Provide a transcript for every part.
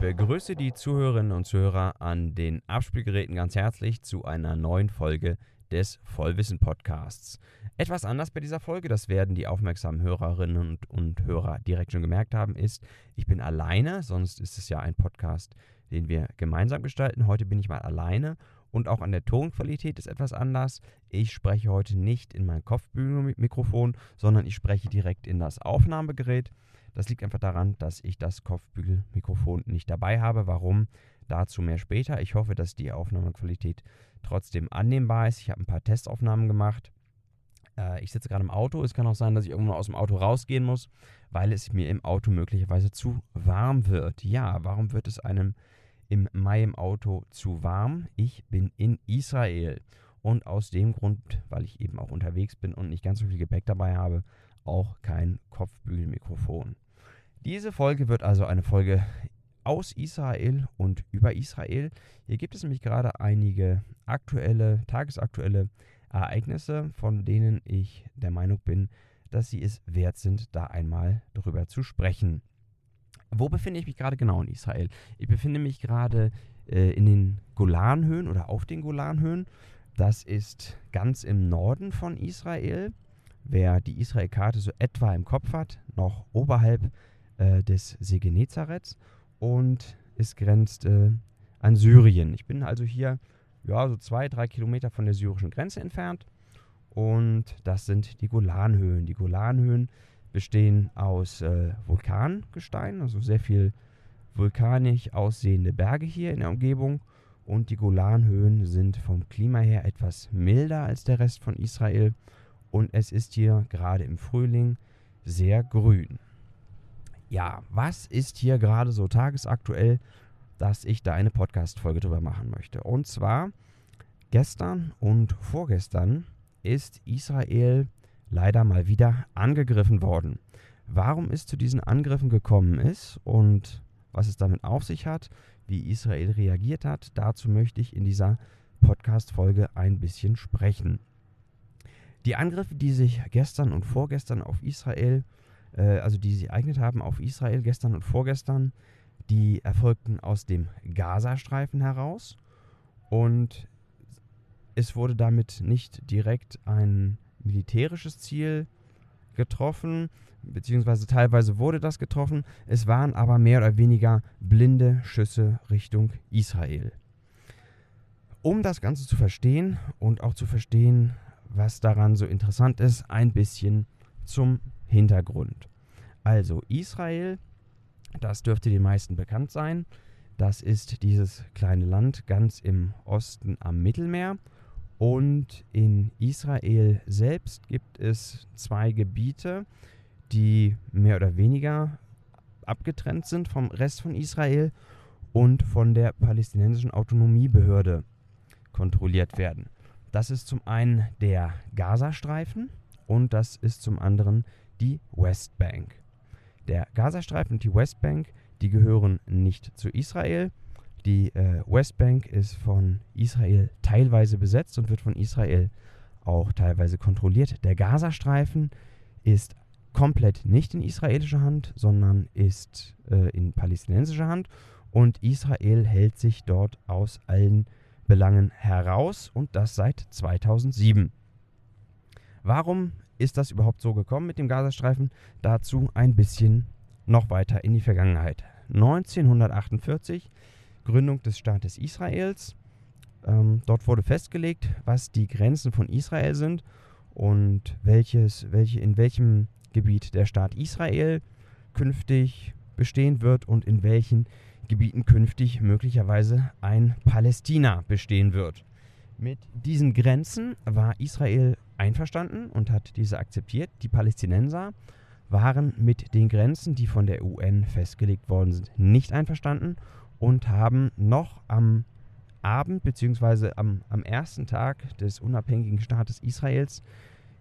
begrüße die Zuhörerinnen und Zuhörer an den Abspielgeräten ganz herzlich zu einer neuen Folge des Vollwissen Podcasts. Etwas anders bei dieser Folge, das werden die aufmerksamen Hörerinnen und, und, Hörer direkt schon gemerkt haben, ist, ich bin alleine, sonst ist es ja ein Podcast, den wir gemeinsam gestalten. Heute bin ich mal alleine und auch an der Tonqualität ist etwas anders. Ich spreche heute nicht in mein Kopfbügelmikrofon, sondern ich spreche direkt in das Aufnahmegerät. Das liegt einfach daran, dass ich das Kopfbügelmikrofon nicht dabei habe. Warum? Dazu mehr später. Ich hoffe, dass die Aufnahmequalität trotzdem annehmbar ist. Ich habe ein paar Testaufnahmen gemacht. Äh, ich sitze gerade im Auto. Es kann auch sein, dass ich irgendwo aus dem Auto rausgehen muss, weil es mir im Auto möglicherweise zu warm wird. Ja, warum wird es einem im Mai im Auto zu warm? Ich bin in Israel. Und aus dem Grund, weil ich eben auch unterwegs bin und nicht ganz so viel Gepäck dabei habe, auch kein Kopfbügelmikrofon. Diese Folge wird also eine Folge aus Israel und über Israel. Hier gibt es nämlich gerade einige aktuelle, tagesaktuelle Ereignisse, von denen ich der Meinung bin, dass sie es wert sind, da einmal darüber zu sprechen. Wo befinde ich mich gerade genau in Israel? Ich befinde mich gerade äh, in den Golanhöhen oder auf den Golanhöhen. Das ist ganz im Norden von Israel wer die Israel-Karte so etwa im Kopf hat, noch oberhalb äh, des See Genezareth und es grenzt äh, an Syrien. Ich bin also hier ja, so zwei, drei Kilometer von der syrischen Grenze entfernt und das sind die Golanhöhen. Die Golanhöhen bestehen aus äh, Vulkangestein, also sehr viel vulkanisch aussehende Berge hier in der Umgebung und die Golanhöhen sind vom Klima her etwas milder als der Rest von Israel und es ist hier gerade im Frühling sehr grün. Ja, was ist hier gerade so tagesaktuell, dass ich da eine Podcast-Folge drüber machen möchte? Und zwar gestern und vorgestern ist Israel leider mal wieder angegriffen worden. Warum es zu diesen Angriffen gekommen ist und was es damit auf sich hat, wie Israel reagiert hat, dazu möchte ich in dieser Podcast-Folge ein bisschen sprechen. Die Angriffe, die sich gestern und vorgestern auf Israel, äh, also die sich ereignet haben auf Israel gestern und vorgestern, die erfolgten aus dem Gazastreifen heraus und es wurde damit nicht direkt ein militärisches Ziel getroffen, beziehungsweise teilweise wurde das getroffen. Es waren aber mehr oder weniger blinde Schüsse Richtung Israel. Um das Ganze zu verstehen und auch zu verstehen, was daran so interessant ist, ein bisschen zum Hintergrund. Also Israel, das dürfte den meisten bekannt sein. Das ist dieses kleine Land ganz im Osten am Mittelmeer. Und in Israel selbst gibt es zwei Gebiete, die mehr oder weniger abgetrennt sind vom Rest von Israel und von der palästinensischen Autonomiebehörde kontrolliert werden. Das ist zum einen der Gazastreifen und das ist zum anderen die Westbank. Der Gazastreifen und die Westbank, die gehören nicht zu Israel. Die äh, Westbank ist von Israel teilweise besetzt und wird von Israel auch teilweise kontrolliert. Der Gazastreifen ist komplett nicht in israelischer Hand, sondern ist äh, in palästinensischer Hand und Israel hält sich dort aus allen Belangen heraus und das seit 2007. Warum ist das überhaupt so gekommen mit dem Gazastreifen? Dazu ein bisschen noch weiter in die Vergangenheit. 1948, Gründung des Staates Israels. Ähm, dort wurde festgelegt, was die Grenzen von Israel sind und welches, welche, in welchem Gebiet der Staat Israel künftig bestehen wird und in welchen Gebieten künftig möglicherweise ein Palästina bestehen wird. Mit diesen Grenzen war Israel einverstanden und hat diese akzeptiert. Die Palästinenser waren mit den Grenzen, die von der UN festgelegt worden sind, nicht einverstanden und haben noch am Abend bzw. Am, am ersten Tag des unabhängigen Staates Israels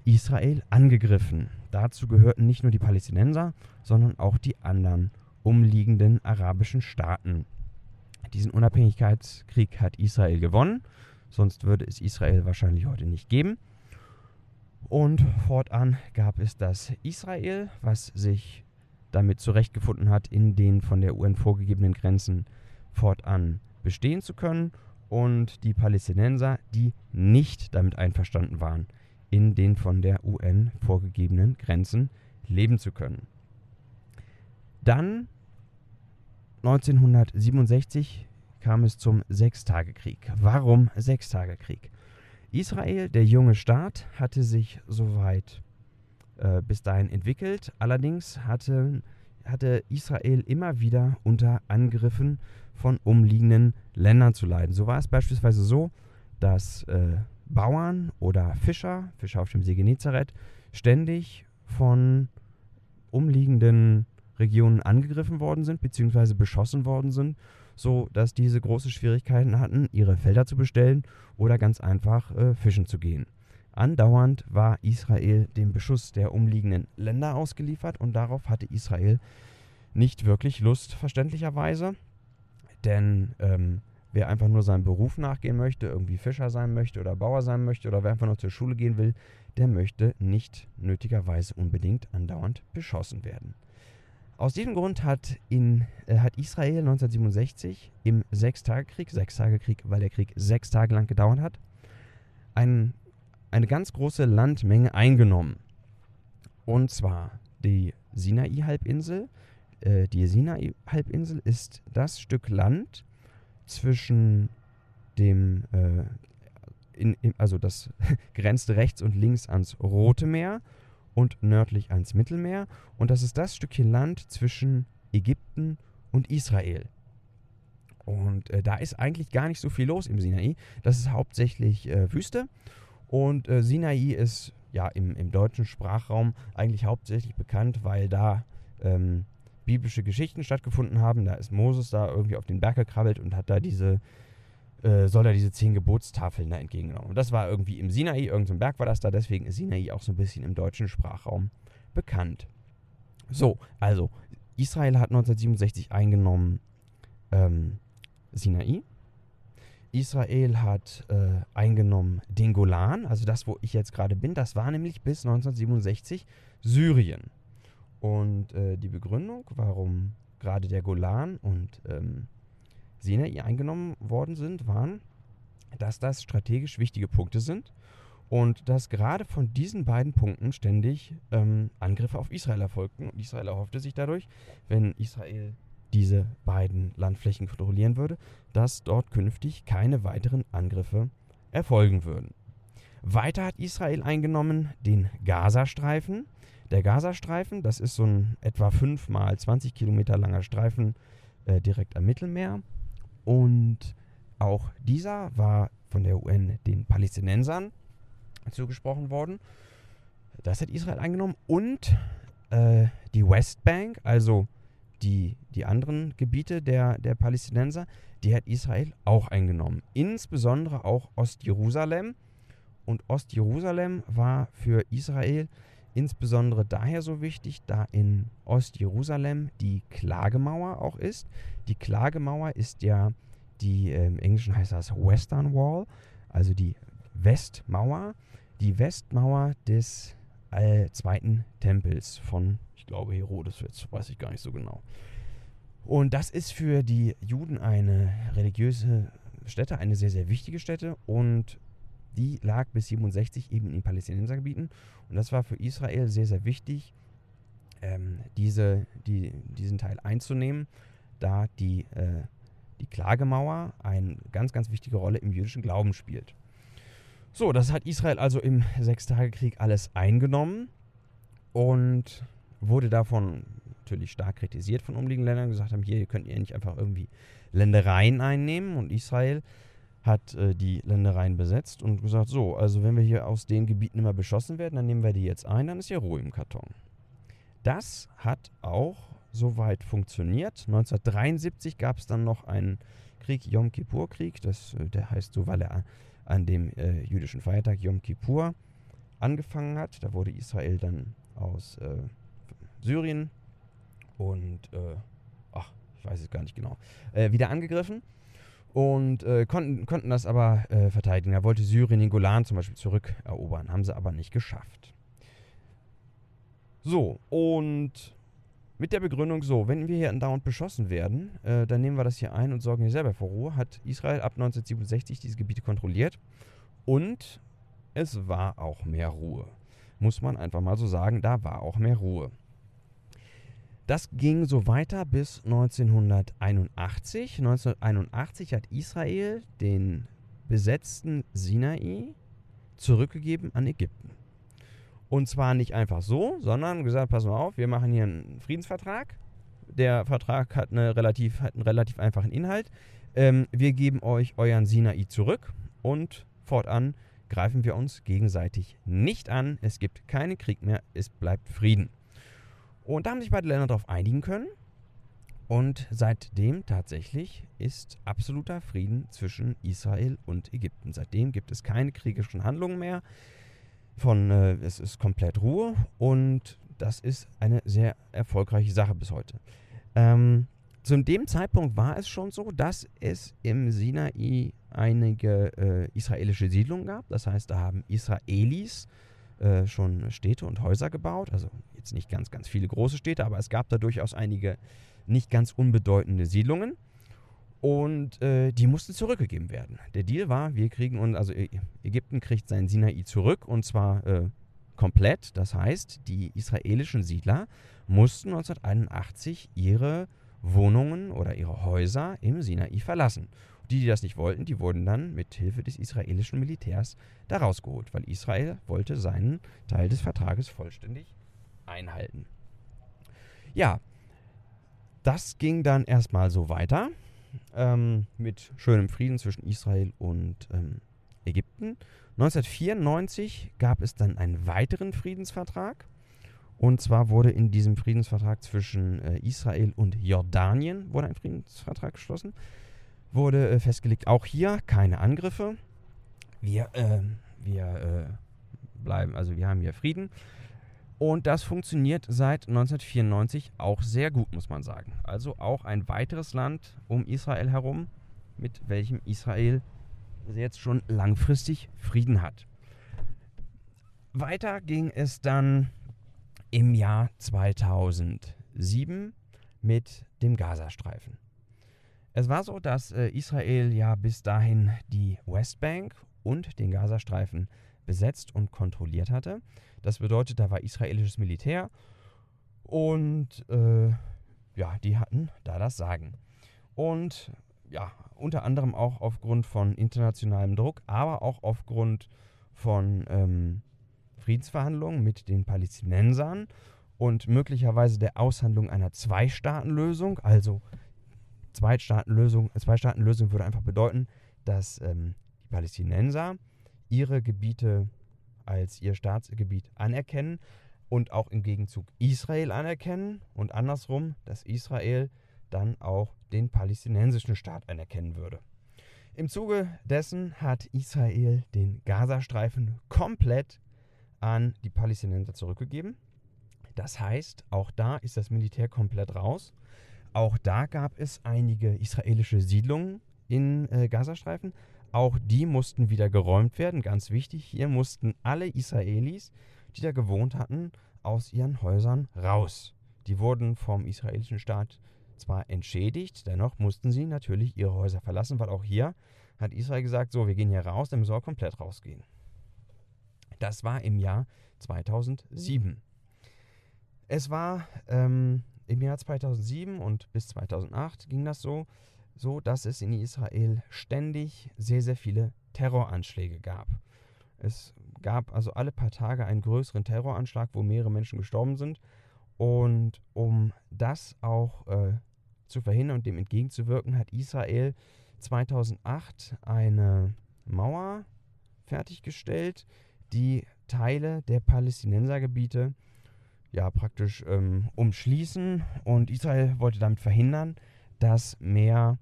Israel angegriffen. Dazu gehörten nicht nur die Palästinenser, sondern auch die anderen umliegenden arabischen Staaten. Diesen Unabhängigkeitskrieg hat Israel gewonnen, sonst würde es Israel wahrscheinlich heute nicht geben. Und fortan gab es das Israel, was sich damit zurechtgefunden hat, in den von der UN vorgegebenen Grenzen fortan bestehen zu können, und die Palästinenser, die nicht damit einverstanden waren, in den von der UN vorgegebenen Grenzen leben zu können. Dann 1967 kam es zum Sechstagekrieg. Warum Sechstagekrieg? Israel, der junge Staat, hatte sich soweit äh, bis dahin entwickelt. Allerdings hatte, hatte Israel immer wieder unter Angriffen von umliegenden Ländern zu leiden. So war es beispielsweise so, dass äh, Bauern oder Fischer, Fischer auf dem See Genezareth, ständig von umliegenden Regionen angegriffen worden sind bzw. beschossen worden sind, so dass diese große Schwierigkeiten hatten, ihre Felder zu bestellen oder ganz einfach äh, fischen zu gehen. Andauernd war Israel dem Beschuss der umliegenden Länder ausgeliefert und darauf hatte Israel nicht wirklich Lust, verständlicherweise. Denn ähm, wer einfach nur seinem Beruf nachgehen möchte, irgendwie Fischer sein möchte oder Bauer sein möchte oder wer einfach nur zur Schule gehen will, der möchte nicht nötigerweise unbedingt andauernd beschossen werden. Aus diesem Grund hat, in, äh, hat Israel 1967 im Sechstagekrieg, Sechstagekrieg, weil der Krieg sechs Tage lang gedauert hat, ein, eine ganz große Landmenge eingenommen. Und zwar die Sinai-Halbinsel. Äh, die Sinai-Halbinsel ist das Stück Land zwischen dem, äh, in, in, also das grenzt rechts und links ans Rote Meer und nördlich ans Mittelmeer. Und das ist das Stückchen Land zwischen Ägypten und Israel. Und äh, da ist eigentlich gar nicht so viel los im Sinai. Das ist hauptsächlich äh, Wüste. Und äh, Sinai ist ja im, im, deutschen Sprachraum eigentlich hauptsächlich bekannt, weil da ähm, biblische Geschichten stattgefunden haben. Da ist Moses da irgendwie auf den Berg gekrabbelt und hat da diese äh, soll er diese zehn Gebotstafeln da entgegengenommen. Und das war irgendwie im Sinai, irgendein Berg war das da, deswegen ist Sinai auch so ein bisschen im deutschen Sprachraum bekannt. So, also, Israel hat 1967 eingenommen ähm, Sinai. Israel hat äh, eingenommen den Golan, also das, wo ich jetzt gerade bin, das war nämlich bis 1967 Syrien. Und äh, die Begründung, warum gerade der Golan und ähm, Sinai eingenommen worden sind, waren, dass das strategisch wichtige Punkte sind und dass gerade von diesen beiden Punkten ständig ähm, Angriffe auf Israel erfolgten. Und Israel erhoffte sich dadurch, wenn Israel diese beiden Landflächen kontrollieren würde, dass dort künftig keine weiteren Angriffe erfolgen würden. Weiter hat Israel eingenommen den Gazastreifen. Der Gazastreifen, das ist so ein etwa 5 mal 20 Kilometer langer Streifen äh, direkt am Mittelmeer. Und auch dieser war von der UN den Palästinensern zugesprochen worden. Das hat Israel eingenommen. Und äh, die Westbank, also die, die anderen Gebiete der, der Palästinenser, die hat Israel auch eingenommen. Insbesondere auch Ostjerusalem. Und Ostjerusalem war für Israel insbesondere daher so wichtig, da in Ostjerusalem die Klagemauer auch ist. Die Klagemauer ist ja die, äh, im Englischen heißt das Western Wall, also die Westmauer. Die Westmauer des äh, zweiten Tempels von, ich glaube, Herodes, jetzt weiß ich gar nicht so genau. Und das ist für die Juden eine religiöse Stätte, eine sehr, sehr wichtige Stätte. Und die lag bis 67 eben in Palästinensergebieten. Und das war für Israel sehr, sehr wichtig, ähm, diese, die, diesen Teil einzunehmen, da die, äh, die Klagemauer eine ganz, ganz wichtige Rolle im jüdischen Glauben spielt. So, das hat Israel also im Sechstagekrieg alles eingenommen und wurde davon natürlich stark kritisiert von umliegenden Ländern, gesagt haben, hier könnt ihr nicht einfach irgendwie Ländereien einnehmen und Israel hat äh, die Ländereien besetzt und gesagt, so, also wenn wir hier aus den Gebieten immer beschossen werden, dann nehmen wir die jetzt ein, dann ist hier Ruhe im Karton. Das hat auch soweit funktioniert. 1973 gab es dann noch einen Krieg, Yom Kippur-Krieg. äh, der heißt so, weil er an dem äh, jüdischen Feiertag Yom Kippur angefangen hat. Da wurde Israel dann aus äh, Syrien und, äh, ach, ich weiß es gar nicht genau, äh, wieder angegriffen und äh, konnten, konnten das aber äh, verteidigen. Er wollte Syrien, den Golan zum Beispiel zurückerobern, haben sie aber nicht geschafft. So, und mit der Begründung so, wenn wir hier andauernd beschossen werden, äh, dann nehmen wir das hier ein und sorgen hier selber für Ruhe, hat Israel ab 1967 diese Gebiete kontrolliert und es war auch mehr Ruhe. Muss man einfach mal so sagen, da war auch mehr Ruhe. Das ging so weiter bis 1981. 1981 hat Israel den besetzten Sinai zurückgegeben an Ägypten. Und zwar nicht einfach so, sondern gesagt, pass mal auf, wir machen hier einen Friedensvertrag. Der Vertrag hat, eine relativ, hat einen relativ einfachen Inhalt. Ähm, wir geben euch euren Sinai zurück und fortan greifen wir uns gegenseitig nicht an. Es gibt keinen Krieg mehr, es bleibt Frieden. Und da haben sich beide Länder darauf einigen können. Und seitdem tatsächlich ist absoluter Frieden zwischen Israel und Ägypten. Seitdem gibt es keine kriegerischen Handlungen mehr. Von, äh, es ist komplett Ruhe und das ist eine sehr erfolgreiche Sache bis heute. Ähm, zu dem Zeitpunkt war es schon so, dass es im Sinai einige äh, israelische Siedlungen gab. Das heißt, da haben Israelis äh, schon Städte und Häuser gebaut. Also jetzt nicht ganz, ganz viele große Städte, aber es gab da durchaus einige nicht ganz unbedeutende Siedlungen. Und äh, die mussten zurückgegeben werden. Der Deal war, wir kriegen uns, also Ägypten kriegt sein Sinai zurück und zwar äh, komplett. Das heißt, die israelischen Siedler mussten 1981 ihre Wohnungen oder ihre Häuser im Sinai verlassen. Die, die das nicht wollten, die wurden dann mit Hilfe des israelischen Militärs da rausgeholt, weil Israel wollte seinen Teil des Vertrages vollständig einhalten. Ja, das ging dann erstmal so weiter ähm, mit schönem Frieden zwischen Israel und ähm, Ägypten. 1994 gab es dann einen weiteren Friedensvertrag. Und zwar wurde in diesem Friedensvertrag zwischen äh, Israel und Jordanien wurde ein Friedensvertrag geschlossen wurde äh, festgelegt, auch hier keine Angriffe. Wir, äh, wir äh, bleiben, also wir haben hier Frieden. Und das funktioniert seit 1994 auch sehr gut, muss man sagen. Also auch ein weiteres Land um Israel herum, mit welchem Israel jetzt schon langfristig Frieden hat. Weiter ging es dann im Jahr 2007 mit dem Gazastreifen. Es war so, dass äh, Israel ja bis dahin die Westbank und den Gazastreifen besetzt und kontrolliert hatte. Das bedeutet, da war israelisches Militär und äh, ja, die hatten da das Sagen. Und ja, unter anderem auch aufgrund von internationalem Druck, aber auch aufgrund von ähm, Friedensverhandlungen mit den Palästinensern und möglicherweise der Aushandlung einer Zwei-Staaten-Lösung, also Zweistaatenlösung, Zwei-Staaten-Lösung würde einfach bedeuten, dass ähm, die Palästinenser ihre Gebiete als ihr Staatsgebiet anerkennen und auch im Gegenzug Israel anerkennen und andersrum, dass Israel dann auch den palästinensischen Staat anerkennen würde. Im Zuge dessen hat Israel den Gazastreifen komplett an die Palästinenser zurückgegeben. Das heißt, auch da ist das Militär komplett raus. Auch da gab es einige israelische Siedlungen in äh, Gazastreifen. Auch die mussten wieder geräumt werden. Ganz wichtig, hier mussten alle Israelis, die da gewohnt hatten, aus ihren Häusern raus. Die wurden vom israelischen Staat zwar entschädigt, dennoch mussten sie natürlich ihre Häuser verlassen, weil auch hier hat Israel gesagt, so, wir gehen hier raus, dann müssen wir komplett rausgehen. Das war im Jahr 2007. Es war ähm, im Jahr 2007 und bis 2008 ging das so, so dass es in Israel ständig sehr, sehr viele Terroranschläge gab. Es gab also alle paar Tage einen größeren Terroranschlag, wo mehrere Menschen gestorben sind. Und um das auch äh, zu verhindern und dem entgegenzuwirken, hat Israel 2008 eine Mauer fertiggestellt, die Teile der Palästinensergebiete ja praktisch ähm, umschließen und Israel wollte damit verhindern, dass mehr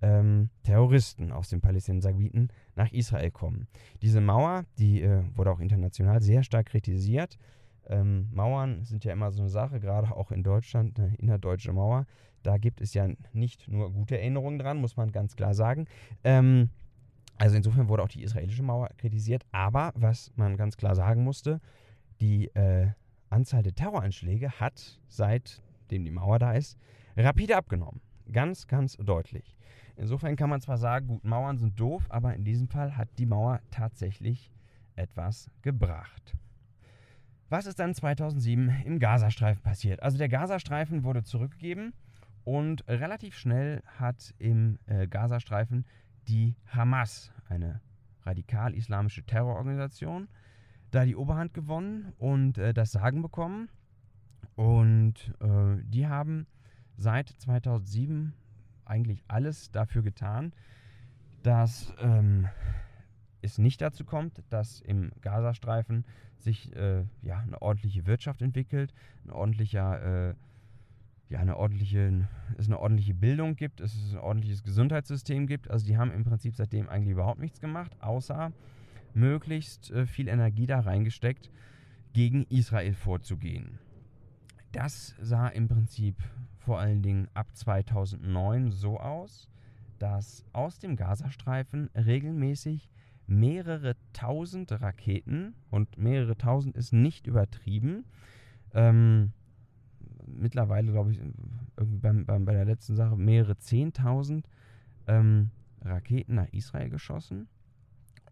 ähm, Terroristen aus den Palästinensergebieten nach Israel kommen. Diese Mauer, die äh, wurde auch international sehr stark kritisiert. Ähm, Mauern sind ja immer so eine Sache, gerade auch in Deutschland, eine innerdeutsche Mauer. Da gibt es ja nicht nur gute Erinnerungen dran, muss man ganz klar sagen. Ähm, also insofern wurde auch die israelische Mauer kritisiert. Aber was man ganz klar sagen musste, die äh, Anzahl der Terroranschläge hat, seitdem die Mauer da ist, rapide abgenommen. Ganz, ganz deutlich. Insofern kann man zwar sagen, gut, Mauern sind doof, aber in diesem Fall hat die Mauer tatsächlich etwas gebracht. Was ist dann 2007 im Gazastreifen passiert? Also der Gazastreifen wurde zurückgegeben und relativ schnell hat im äh, Gazastreifen die Hamas, eine radikal-islamische Terrororganisation, da die Oberhand gewonnen und äh, das Sagen bekommen. Und äh, die haben seit 2007 eigentlich alles dafür getan, dass ähm, es nicht dazu kommt, dass im Gazastreifen sich äh, ja, eine ordentliche Wirtschaft entwickelt, ein ordentlicher, äh, ja, eine ordentliche, es eine ordentliche Bildung gibt, es ein ordentliches Gesundheitssystem gibt. Also die haben im Prinzip seitdem eigentlich überhaupt nichts gemacht, außer möglichst äh, viel Energie da reingesteckt, gegen Israel vorzugehen. Das sah im Prinzip vor allen Dingen ab 2009 so aus, dass aus dem Gazastreifen regelmäßig mehrere tausend Raketen, und mehrere tausend ist nicht übertrieben, ähm, mittlerweile glaube ich, beim, beim, bei der letzten Sache mehrere zehntausend ähm, Raketen nach Israel geschossen.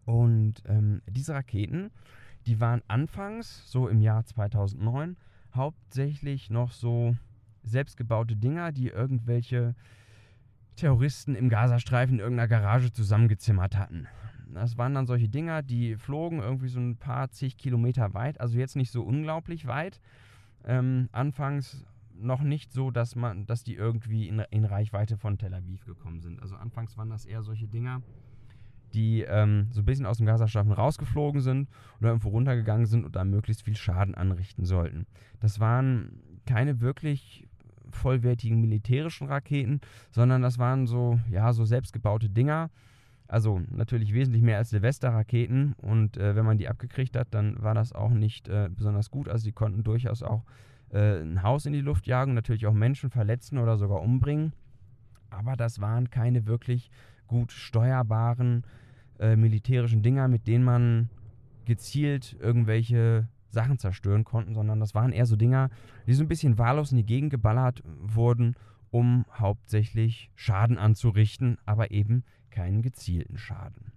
Und ähm, diese Raketen, die waren anfangs, so im Jahr 2009, hauptsächlich noch so selbstgebaute Dinger, die irgendwelche Terroristen im Gazastreifen in irgendeiner Garage zusammengezimmert hatten. Das waren dann solche Dinger, die flogen irgendwie so ein paar zig Kilometer weit, also jetzt nicht so unglaublich weit. Ähm, anfangs noch nicht so, dass man, dass die irgendwie in, in Reichweite von Tel Aviv gekommen sind. Also anfangs waren das eher solche Dinger, die ähm, so ein bisschen aus dem Gazastreifen rausgeflogen sind oder irgendwo runtergegangen sind und da möglichst viel Schaden anrichten sollten. Das waren keine wirklich vollwertigen militärischen Raketen, sondern das waren so, ja, so selbstgebaute Dinger. Also natürlich wesentlich mehr als Silvester-Raketen und äh, wenn man die abgekriegt hat, dann war das auch nicht äh, besonders gut. Also die konnten durchaus auch äh, ein Haus in die Luft jagen, natürlich auch Menschen verletzen oder sogar umbringen. Aber das waren keine wirklich gut steuerbaren äh, militärischen Dinger, mit denen man gezielt irgendwelche Sachen zerstören konnten, sondern das waren eher so Dinger, die so ein bisschen wahllos in die Gegend geballert wurden, um hauptsächlich Schaden anzurichten, aber eben keinen gezielten Schaden.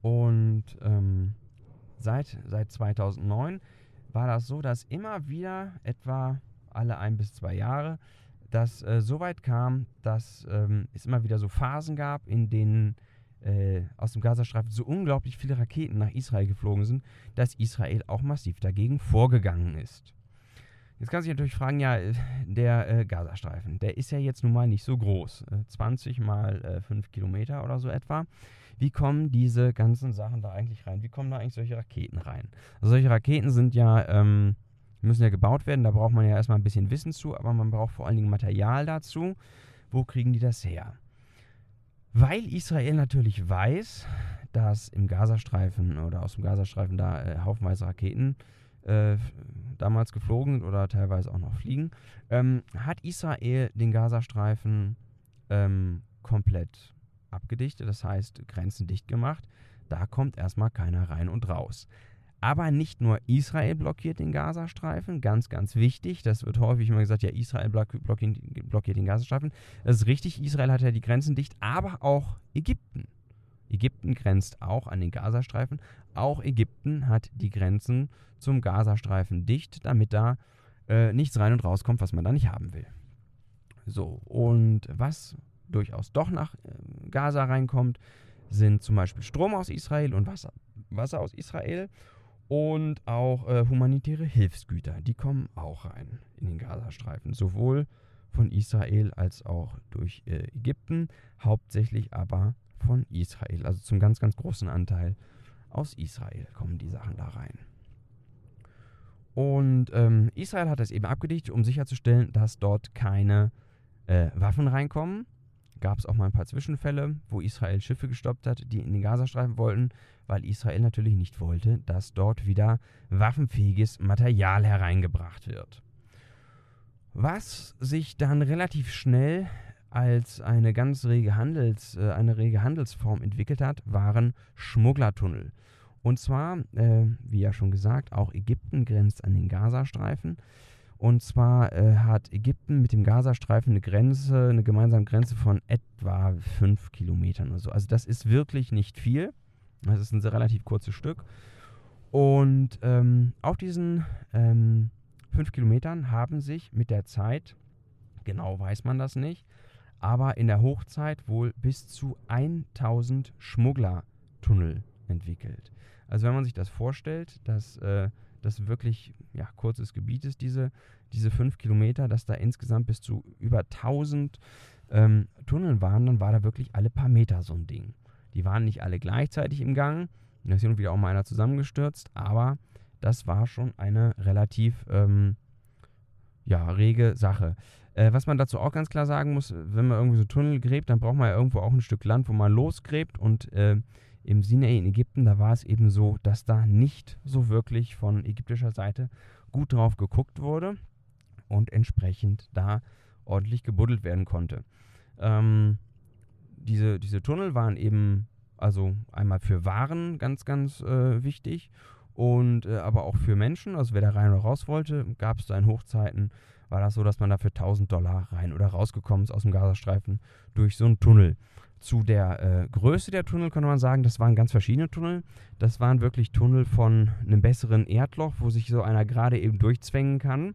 Und ähm, seit, seit 2009 war das so, dass immer wieder etwa alle ein bis zwei Jahre das äh, so weit kam, dass ähm, es immer wieder so Phasen gab, in denen äh, aus dem Gazastreifen so unglaublich viele Raketen nach Israel geflogen sind, dass Israel auch massiv dagegen vorgegangen ist. Jetzt kann sich natürlich fragen, ja, äh, der äh, Gazastreifen, der ist ja jetzt nun mal nicht so groß. 20 äh, mal 5 Kilometer oder so etwa. Wie kommen diese ganzen Sachen da eigentlich rein? Wie kommen da eigentlich solche Raketen rein? Also solche Raketen sind ja, ähm, müssen ja gebaut werden, da braucht man ja erstmal ein bisschen Wissen zu, aber man braucht vor allen Dingen Material dazu. Wo kriegen die das her? Weil Israel natürlich weiß, dass im Gazastreifen oder aus dem Gazastreifen da äh, haufenweise Raketen äh, damals geflogen sind oder teilweise auch noch fliegen, ähm, hat Israel den Gazastreifen ähm, komplett abgedichtet, das heißt Grenzen dicht gemacht. Da kommt erstmal keiner rein und raus. Aber nicht nur Israel blockiert den Gazastreifen, ganz, ganz wichtig. Das wird häufig immer gesagt, ja, Israel blockiert den Gazastreifen. Das ist richtig, Israel hat ja die Grenzen dicht, aber auch Ägypten. Ägypten grenzt auch an den Gazastreifen. Auch Ägypten hat die Grenzen zum Gazastreifen dicht, damit da äh, nichts rein und rauskommt, was man da nicht haben will. So, und was durchaus doch nach äh, Gaza reinkommt, sind zum Beispiel Strom aus Israel und Wasser, Wasser aus Israel und auch äh, humanitäre Hilfsgüter, die kommen auch rein in den Gazastreifen, sowohl von Israel als auch durch äh, Ägypten, hauptsächlich aber von Israel. Also zum ganz, ganz großen Anteil aus Israel kommen die Sachen da rein. Und ähm, Israel hat das eben abgedichtet, um sicherzustellen, dass dort keine äh, Waffen reinkommen. Gab es auch mal ein paar Zwischenfälle, wo Israel Schiffe gestoppt hat, die in den Gazastreifen wollten, weil Israel natürlich nicht wollte, dass dort wieder waffenfähiges Material hereingebracht wird. Was sich dann relativ schnell als eine ganz rege, Handels, äh, eine rege Handelsform entwickelt hat, waren Schmugglertunnel. Und zwar, äh, wie ja schon gesagt, auch Ägypten grenzt an den Gazastreifen. Und zwar äh, hat Ägypten mit dem Gazastreifen eine Grenze, eine gemeinsame Grenze von etwa 5 Kilometern oder so. Also das ist wirklich nicht viel. Das ist ein sehr relativ kurzes Stück. Und ähm, auf diesen ähm, 5 Kilometern haben sich mit der Zeit, genau weiß man das nicht, aber in der Hochzeit wohl bis zu 1000 Schmugglertunnel entwickelt. Also wenn man sich das vorstellt, dass äh, das wirklich ja, kurzes Gebiet ist, diese, diese fünf Kilometer, dass da insgesamt bis zu über 1000 ähm, Tunnel waren, dann war da wirklich alle paar Meter so ein Ding. Die waren nicht alle gleichzeitig im Gang, da ist hin und wieder auch mal einer zusammengestürzt, aber das war schon eine relativ ähm, ja, rege Sache. Äh, was man dazu auch ganz klar sagen muss, wenn man irgendwie so Tunnel gräbt, dann braucht man ja irgendwo auch ein Stück Land, wo man losgräbt. Und äh, im Sinai in Ägypten, da war es eben so, dass da nicht so wirklich von ägyptischer Seite gut drauf geguckt wurde und entsprechend da ordentlich gebuddelt werden konnte. Ähm, diese, diese Tunnel waren eben also einmal für Waren ganz, ganz äh, wichtig und äh, aber auch für Menschen. Also wer da rein oder raus wollte, gab es da in Hochzeiten war das so, dass man dafür 1000 Dollar rein oder rausgekommen ist aus dem Gazastreifen durch so einen Tunnel. Zu der äh, Größe der Tunnel kann man sagen, das waren ganz verschiedene Tunnel. Das waren wirklich Tunnel von einem besseren Erdloch, wo sich so einer gerade eben durchzwängen kann.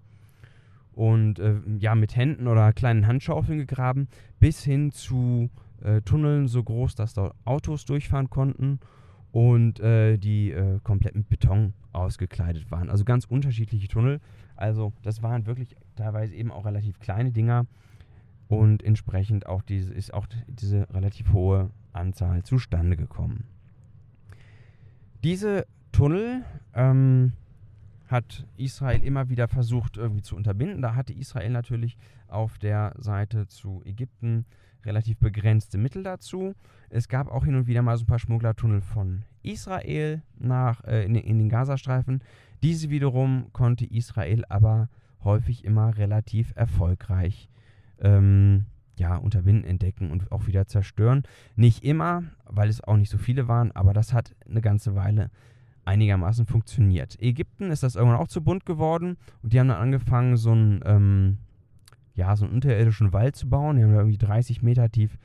Und äh, ja, mit Händen oder kleinen Handschaufeln gegraben, bis hin zu äh, Tunneln so groß, dass dort Autos durchfahren konnten und äh, die äh, komplett mit Beton ausgekleidet waren. Also ganz unterschiedliche Tunnel. Also das waren wirklich teilweise eben auch relativ kleine Dinger und entsprechend auch diese, ist auch diese relativ hohe Anzahl zustande gekommen. Diese Tunnel ähm, hat Israel immer wieder versucht irgendwie zu unterbinden. Da hatte Israel natürlich auf der Seite zu Ägypten relativ begrenzte Mittel dazu. Es gab auch hin und wieder mal so ein paar Schmugglertunnel von Israel nach, äh, in, in den Gazastreifen. Diese wiederum konnte Israel aber häufig immer relativ erfolgreich ähm, ja, unterbinden, entdecken und auch wieder zerstören. Nicht immer, weil es auch nicht so viele waren, aber das hat eine ganze Weile einigermaßen funktioniert. Ägypten ist das irgendwann auch zu bunt geworden und die haben dann angefangen, so einen, ähm, ja, so einen unterirdischen Wald zu bauen. Die haben da irgendwie 30 Meter tief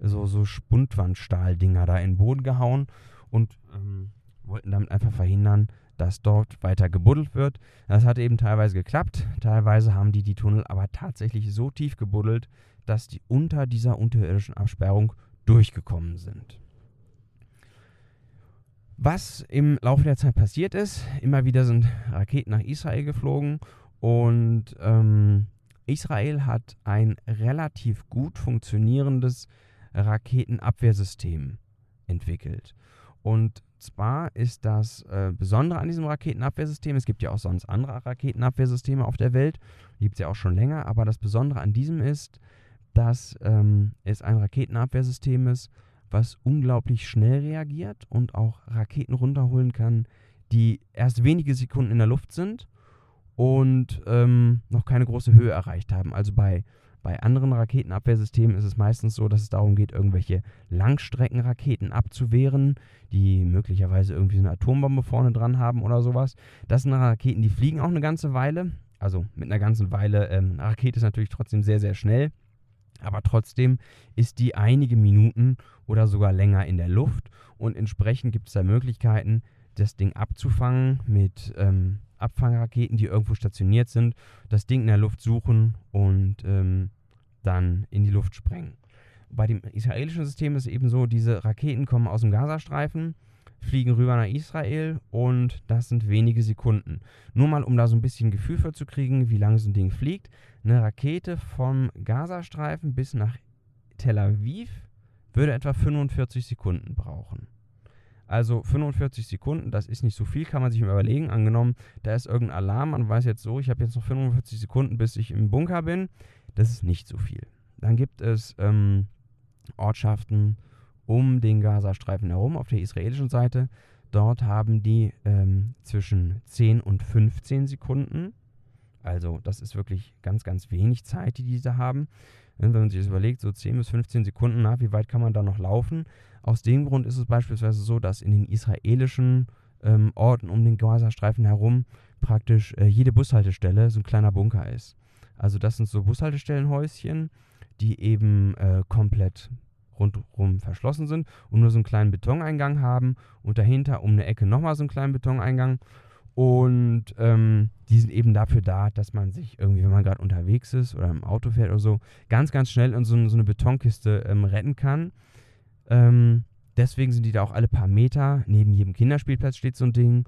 so, so Spundwandstahldinger da in den Boden gehauen und ähm, wollten damit einfach verhindern, dass dort weiter gebuddelt wird. Das hat eben teilweise geklappt. Teilweise haben die die Tunnel aber tatsächlich so tief gebuddelt, dass die unter dieser unterirdischen Absperrung durchgekommen sind. Was im Laufe der Zeit passiert ist, immer wieder sind Raketen nach Israel geflogen und ähm, Israel hat ein relativ gut funktionierendes Raketenabwehrsystem entwickelt. Und zwar ist das äh, Besondere an diesem Raketenabwehrsystem, es gibt ja auch sonst andere Raketenabwehrsysteme auf der Welt, gibt es ja auch schon länger, aber das Besondere an diesem ist, dass ähm, es ein Raketenabwehrsystem ist, was unglaublich schnell reagiert und auch Raketen runterholen kann, die erst wenige Sekunden in der Luft sind und ähm, noch keine große Höhe erreicht haben. Also bei bei anderen Raketenabwehrsystemen ist es meistens so, dass es darum geht, irgendwelche Langstreckenraketen abzuwehren, die möglicherweise irgendwie so eine Atombombe vorne dran haben oder sowas. Das sind Raketen, die fliegen auch eine ganze Weile. Also mit einer ganzen Weile. Ähm, eine Rakete ist natürlich trotzdem sehr, sehr schnell. Aber trotzdem ist die einige Minuten oder sogar länger in der Luft. Und entsprechend gibt es da Möglichkeiten, das Ding abzufangen mit ähm, Abfangraketen, die irgendwo stationiert sind, das Ding in der Luft suchen und ähm, dann in die Luft sprengen. Bei dem israelischen System ist es eben so, diese Raketen kommen aus dem Gazastreifen, fliegen rüber nach Israel und das sind wenige Sekunden. Nur mal, um da so ein bisschen Gefühl für zu kriegen, wie lange so ein Ding fliegt. Eine Rakete vom Gazastreifen bis nach Tel Aviv würde etwa 45 Sekunden brauchen. Also 45 Sekunden, das ist nicht so viel, kann man sich überlegen. Angenommen, da ist irgendein Alarm, man weiß jetzt so, ich habe jetzt noch 45 Sekunden, bis ich im Bunker bin. Das ist nicht so viel. Dann gibt es ähm, Ortschaften um den Gazastreifen herum auf der israelischen Seite. Dort haben die ähm, zwischen 10 und 15 Sekunden. Also das ist wirklich ganz, ganz wenig Zeit, die diese haben. Wenn man sich das überlegt, so 10 bis 15 Sekunden, na, wie weit kann man da noch laufen? Aus dem Grund ist es beispielsweise so, dass in den israelischen ähm, Orten um den Gazastreifen herum praktisch äh, jede Bushaltestelle so ein kleiner Bunker ist. Also das sind so Bushaltestellenhäuschen, die eben äh, komplett rundherum verschlossen sind und nur so einen kleinen Betoneingang haben und dahinter um eine Ecke nochmal so einen kleinen Betoneingang. Und ähm, die sind eben dafür da, dass man sich irgendwie, wenn man gerade unterwegs ist oder im Auto fährt oder so, ganz, ganz schnell in so, so eine Betonkiste ähm, retten kann. Ähm, deswegen sind die da auch alle paar Meter. Neben jedem Kinderspielplatz steht so ein Ding.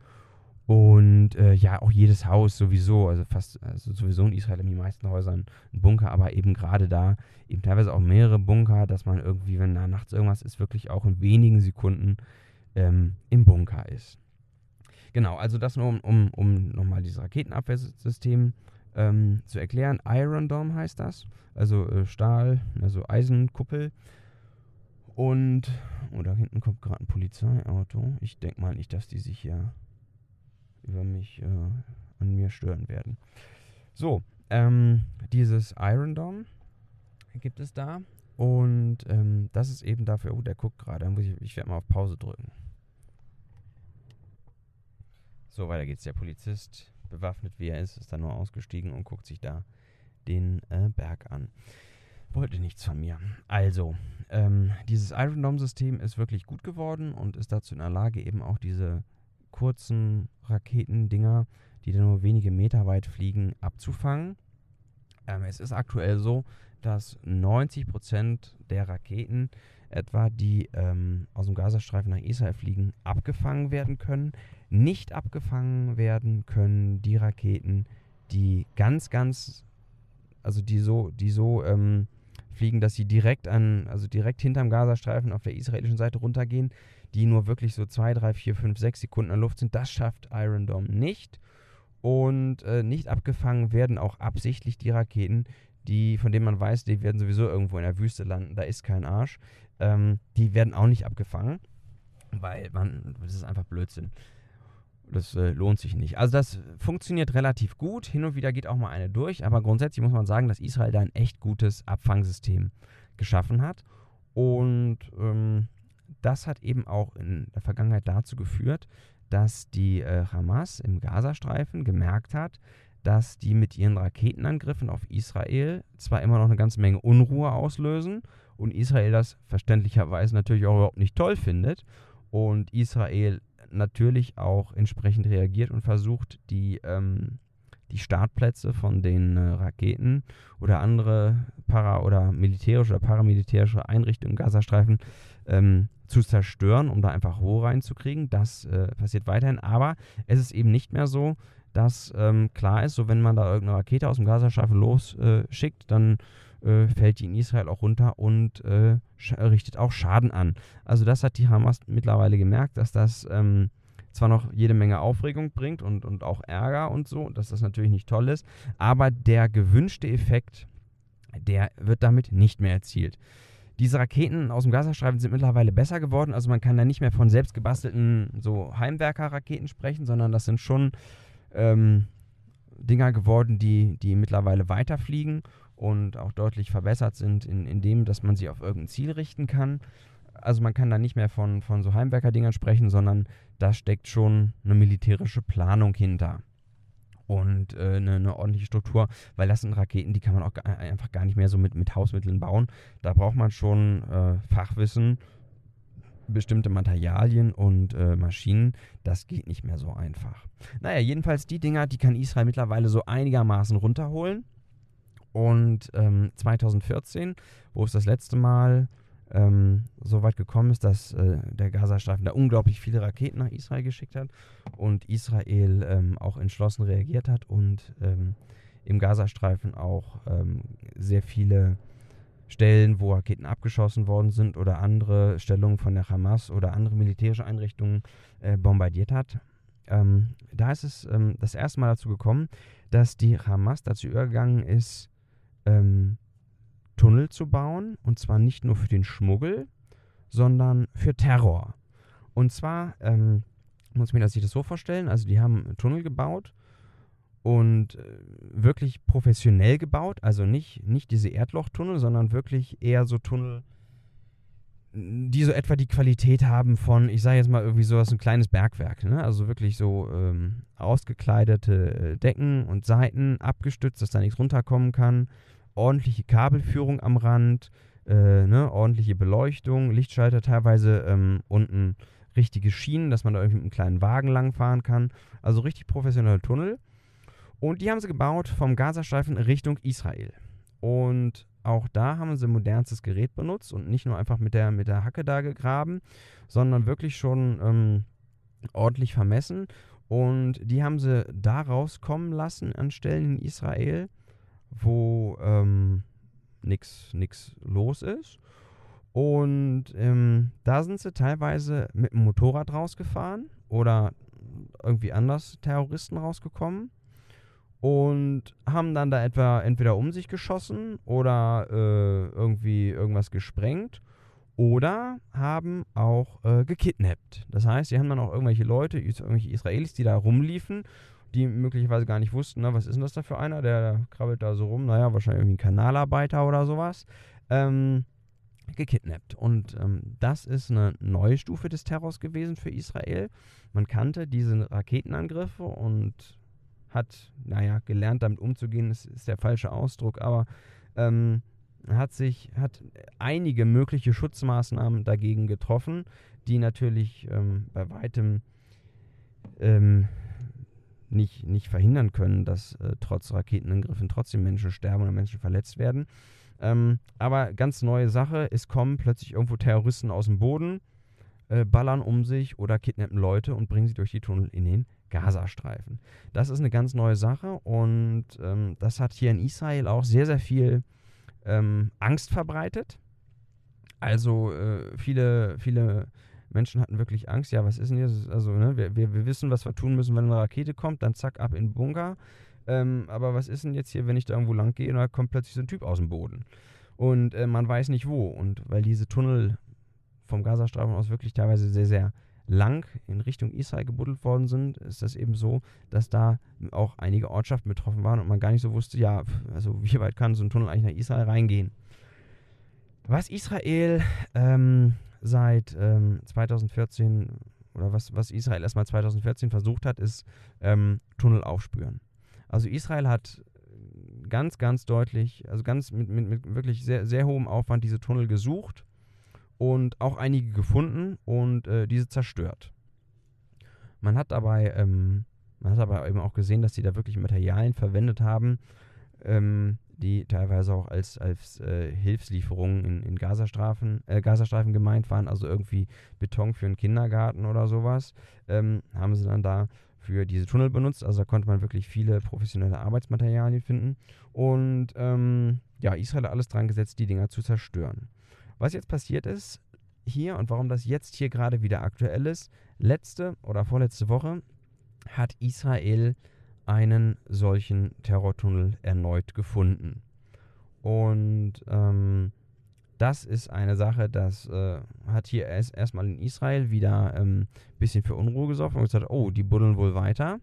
Und äh, ja, auch jedes Haus sowieso, also fast also sowieso in Israel in den meisten Häusern ein Bunker, aber eben gerade da eben teilweise auch mehrere Bunker, dass man irgendwie, wenn da nachts irgendwas ist, wirklich auch in wenigen Sekunden ähm, im Bunker ist. Genau, also das nur um, um, um nochmal dieses Raketenabwehrsystem ähm, zu erklären. Iron Dome heißt das, also äh, Stahl, also Eisenkuppel. Und, oh, da hinten kommt gerade ein Polizeiauto. Ich denke mal nicht, dass die sich hier über mich äh, an mir stören werden. So, ähm, dieses Iron Dome gibt es da. Und ähm, das ist eben dafür, oh, der guckt gerade, ich, ich werde mal auf Pause drücken. So, weiter geht's. Der Polizist, bewaffnet wie er ist, ist dann nur ausgestiegen und guckt sich da den äh, Berg an. Wollte nichts von mir. Also, ähm, dieses Iron Dome-System ist wirklich gut geworden und ist dazu in der Lage, eben auch diese kurzen Raketendinger, die dann nur wenige Meter weit fliegen, abzufangen. Ähm, es ist aktuell so, dass 90% der Raketen etwa, die ähm, aus dem Gazastreifen nach Israel fliegen, abgefangen werden können. Nicht abgefangen werden können die Raketen, die ganz, ganz, also die so, die so ähm, fliegen, dass sie direkt an, also direkt hinterm Gazastreifen auf der israelischen Seite runtergehen die nur wirklich so 2, 3, 4, 5, 6 Sekunden der Luft sind. Das schafft Iron Dome nicht. Und äh, nicht abgefangen werden auch absichtlich die Raketen, die, von denen man weiß, die werden sowieso irgendwo in der Wüste landen, da ist kein Arsch. Ähm, die werden auch nicht abgefangen, weil man, das ist einfach Blödsinn. Das äh, lohnt sich nicht. Also das funktioniert relativ gut. Hin und wieder geht auch mal eine durch, aber grundsätzlich muss man sagen, dass Israel da ein echt gutes Abfangsystem geschaffen hat. Und ähm, das hat eben auch in der Vergangenheit dazu geführt, dass die äh, Hamas im Gazastreifen gemerkt hat, dass die mit ihren Raketenangriffen auf Israel zwar immer noch eine ganze Menge Unruhe auslösen und Israel das verständlicherweise natürlich auch überhaupt nicht toll findet und Israel natürlich auch entsprechend reagiert und versucht, die, ähm, die Startplätze von den äh, Raketen oder andere para- oder militärische oder paramilitärische Einrichtungen im Gazastreifen ähm, zu zerstören, um da einfach Ruhe reinzukriegen. Das äh, passiert weiterhin. Aber es ist eben nicht mehr so, dass ähm, klar ist, so wenn man da irgendeine Rakete aus dem Gazastreifen losschickt, äh, dann äh, fällt die in Israel auch runter und äh, richtet auch Schaden an. Also das hat die Hamas mittlerweile gemerkt, dass das ähm, zwar noch jede Menge Aufregung bringt und, und auch Ärger und so, dass das natürlich nicht toll ist, aber der gewünschte Effekt, der wird damit nicht mehr erzielt. Diese Raketen aus dem Gazastreifen sind mittlerweile besser geworden. Also man kann da nicht mehr von selbst gebastelten so Heimwerker-Raketen sprechen, sondern das sind schon ähm, Dinger geworden, die, die mittlerweile weiterfliegen und auch deutlich verbessert sind in, in dem, dass man sie auf irgendein Ziel richten kann. Also man kann da nicht mehr von, von so Heimwerker-Dingern sprechen, sondern da steckt schon eine militärische Planung hinter und äh, eine, eine, ordentliche Struktur, weil das sind Raketen, die kann man auch gar, einfach gar nicht mehr so mit, mit Hausmitteln bauen. Da braucht man schon äh, Fachwissen, bestimmte Materialien und äh, Maschinen. Das geht nicht mehr so einfach. Naja, jedenfalls die Dinger, die kann Israel mittlerweile so einigermaßen runterholen. Und ähm, 2014, wo es das letzte Mal ähm, so weit gekommen ist, dass äh, der Gazastreifen da unglaublich viele Raketen nach Israel geschickt hat und Israel ähm, auch entschlossen reagiert hat und ähm, im Gazastreifen auch ähm, sehr viele Stellen, wo Raketen abgeschossen worden sind oder andere Stellungen von der Hamas oder andere militärische Einrichtungen äh, bombardiert hat. Ähm, da ist es ähm, das erste Mal dazu gekommen, dass die Hamas dazu übergegangen ist, Tunnel zu bauen. Und zwar nicht nur für den Schmuggel, sondern für Terror. Und zwar ähm, muss man sich das so vorstellen: also, die haben einen Tunnel gebaut und äh, wirklich professionell gebaut. Also nicht, nicht diese Erdlochtunnel, sondern wirklich eher so Tunnel, die so etwa die Qualität haben von, ich sage jetzt mal irgendwie sowas, ein kleines Bergwerk. Ne? Also wirklich so ähm, ausgekleidete äh, Decken und Seiten abgestützt, dass da nichts runterkommen kann. Ordentliche Kabelführung am Rand, äh, ne? ordentliche Beleuchtung, Lichtschalter teilweise ähm, unten richtige Schienen, dass man da irgendwie mit einem kleinen Wagen langfahren kann. Also richtig professionelle Tunnel. Und die haben sie gebaut vom Gazastreifen Richtung Israel. Und auch da haben sie modernstes Gerät benutzt und nicht nur einfach mit der, mit der Hacke da gegraben, sondern wirklich schon ähm, ordentlich vermessen. Und die haben sie da rauskommen lassen an Stellen in Israel, wo ähm, nichts los ist. Und ähm, da sind sie teilweise mit dem Motorrad rausgefahren oder irgendwie anders Terroristen rausgekommen und haben dann da etwa entweder um sich geschossen oder äh, irgendwie irgendwas gesprengt oder haben auch äh, gekidnappt. Das heißt, sie haben dann auch irgendwelche Leute, irgendwelche Israelis, die da rumliefen, die möglicherweise gar nicht wussten, na, was ist denn das da für einer, der krabbelt da so rum, naja, wahrscheinlich irgendwie ein Kanalarbeiter oder sowas, ähm, gekidnappt. Und ähm, das ist eine neue Stufe des Terrors gewesen für Israel. Man kannte diese Raketenangriffe und hat, naja, gelernt damit umzugehen, ist, ist der falsche Ausdruck, aber ähm, hat sich, hat einige mögliche Schutzmaßnahmen dagegen getroffen, die natürlich ähm, bei weitem ähm, nicht, nicht verhindern können, dass äh, trotz Raketenangriffen trotzdem Menschen sterben oder Menschen verletzt werden. Ähm, aber ganz neue Sache, es kommen plötzlich irgendwo Terroristen aus dem Boden, äh, ballern um sich oder kidnappen Leute und bringen sie durch die Tunnel in den Gazastreifen. Das ist eine ganz neue Sache und ähm, das hat hier in Israel auch sehr, sehr viel ähm, Angst verbreitet. Also äh, viele, viele Menschen hatten wirklich Angst. Ja, was ist denn jetzt? Also, ne, wir, wir, wir wissen, was wir tun müssen, wenn eine Rakete kommt, dann zack, ab in den Bunker. Ähm, aber was ist denn jetzt hier, wenn ich da irgendwo lang gehe und da kommt plötzlich so ein Typ aus dem Boden? Und äh, man weiß nicht wo. Und weil diese Tunnel vom Gazastreifen aus wirklich teilweise sehr, sehr lang in Richtung Israel gebuddelt worden sind, ist das eben so, dass da auch einige Ortschaften betroffen waren und man gar nicht so wusste, ja, also wie weit kann so ein Tunnel eigentlich nach Israel reingehen. Was Israel ähm, seit ähm, 2014 oder was, was Israel erstmal 2014 versucht hat, ist ähm, Tunnel aufspüren. Also Israel hat ganz, ganz deutlich, also ganz mit, mit, mit wirklich sehr, sehr hohem Aufwand diese Tunnel gesucht und auch einige gefunden und äh, diese zerstört. Man hat dabei, ähm, man hat aber eben auch gesehen, dass sie da wirklich Materialien verwendet haben, ähm, die teilweise auch als, als äh, Hilfslieferungen in, in Gazastreifen, äh, Gazastreifen gemeint waren, also irgendwie Beton für einen Kindergarten oder sowas, ähm, haben sie dann da für diese Tunnel benutzt. Also da konnte man wirklich viele professionelle Arbeitsmaterialien finden. Und ähm, ja, Israel hat alles dran gesetzt, die Dinger zu zerstören. Was jetzt passiert ist hier und warum das jetzt hier gerade wieder aktuell ist, letzte oder vorletzte Woche hat Israel einen solchen Terrortunnel erneut gefunden. Und ähm, das ist eine Sache, das äh, hat hier erst, erstmal in Israel wieder ein ähm, bisschen für Unruhe gesorgt und gesagt, oh, die buddeln wohl weiter.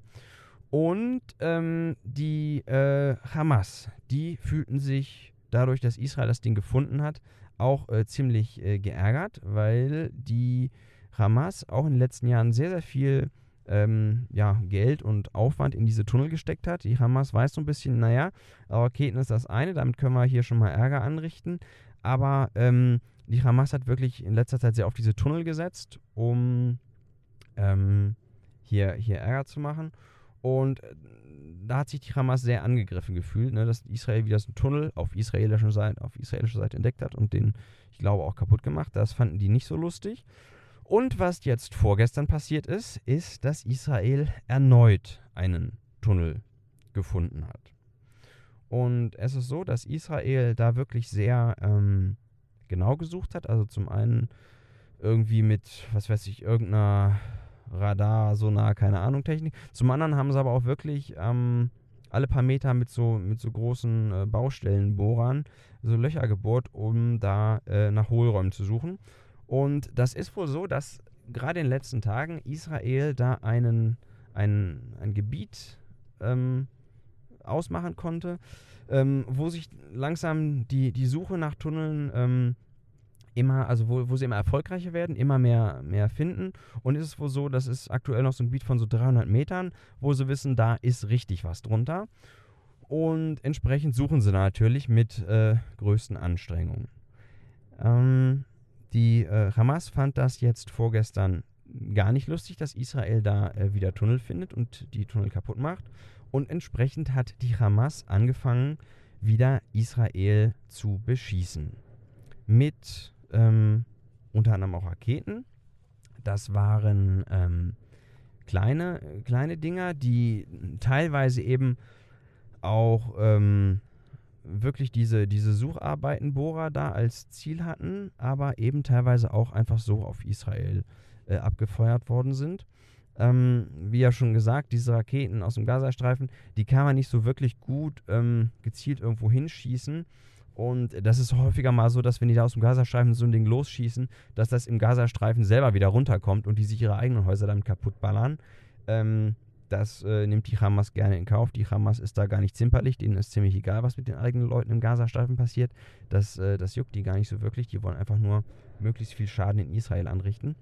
Und ähm, die äh, Hamas, die fühlten sich dadurch, dass Israel das Ding gefunden hat, auch äh, ziemlich äh, geärgert, weil die Hamas auch in den letzten Jahren sehr, sehr viel ähm, ja, Geld und Aufwand in diese Tunnel gesteckt hat. Die Hamas weiß so ein bisschen, naja, Raketen ist das eine, damit können wir hier schon mal Ärger anrichten. Aber ähm, die Hamas hat wirklich in letzter Zeit sehr auf diese Tunnel gesetzt, um ähm, hier, hier Ärger zu machen. Und äh, da hat sich die Hamas sehr angegriffen gefühlt, ne, dass Israel wieder so einen Tunnel auf israelischer Seite, auf israelischer Seite entdeckt hat und den, ich glaube, auch kaputt gemacht. Das fanden die nicht so lustig. Und was jetzt vorgestern passiert ist, ist, dass Israel erneut einen Tunnel gefunden hat. Und es ist so, dass Israel da wirklich sehr ähm, genau gesucht hat. Also zum einen irgendwie mit, was weiß ich, irgendeiner Radar, Sonar, keine Ahnung, Technik. Zum anderen haben sie aber auch wirklich ähm, alle paar Meter mit so, mit so großen äh, Baustellenbohrern so Löcher gebohrt, um da äh, nach Hohlräumen zu suchen. Und das ist wohl so, dass gerade in den letzten Tagen Israel da einen, ein, ein Gebiet ähm, ausmachen konnte, ähm, wo sich langsam die, die Suche nach Tunneln ähm, immer, also wo, wo sie immer erfolgreicher werden, immer mehr, mehr finden. Und ist es wohl so, das ist aktuell noch so ein Gebiet von so 300 Metern, wo sie wissen, da ist richtig was drunter. Und entsprechend suchen sie natürlich mit äh, größten Anstrengungen. Ähm, die äh, Hamas fand das jetzt vorgestern gar nicht lustig, dass Israel da äh, wieder Tunnel findet und die Tunnel kaputt macht. Und entsprechend hat die Hamas angefangen, wieder Israel zu beschießen. Mit ähm, unter anderem auch Raketen. Das waren ähm, kleine, kleine Dinger, die teilweise eben auch ähm, wirklich diese, diese Sucharbeiten-Bohrer da als Ziel hatten, aber eben teilweise auch einfach so auf Israel äh, abgefeuert worden sind. Ähm, wie ja schon gesagt, diese Raketen aus dem Gazastreifen, die kann man nicht so wirklich gut ähm, gezielt irgendwo hinschießen. Und das ist häufiger mal so, dass wenn die da aus dem Gazastreifen so ein Ding losschießen, dass das im Gazastreifen selber wieder runterkommt und die sich ihre eigenen Häuser dann kaputt ballern. Ähm, das äh, nimmt die Hamas gerne in Kauf. Die Hamas ist da gar nicht zimperlich. Denen ist ziemlich egal, was mit den eigenen Leuten im Gazastreifen passiert. Das, äh, das juckt die gar nicht so wirklich. Die wollen einfach nur möglichst viel Schaden in Israel anrichten.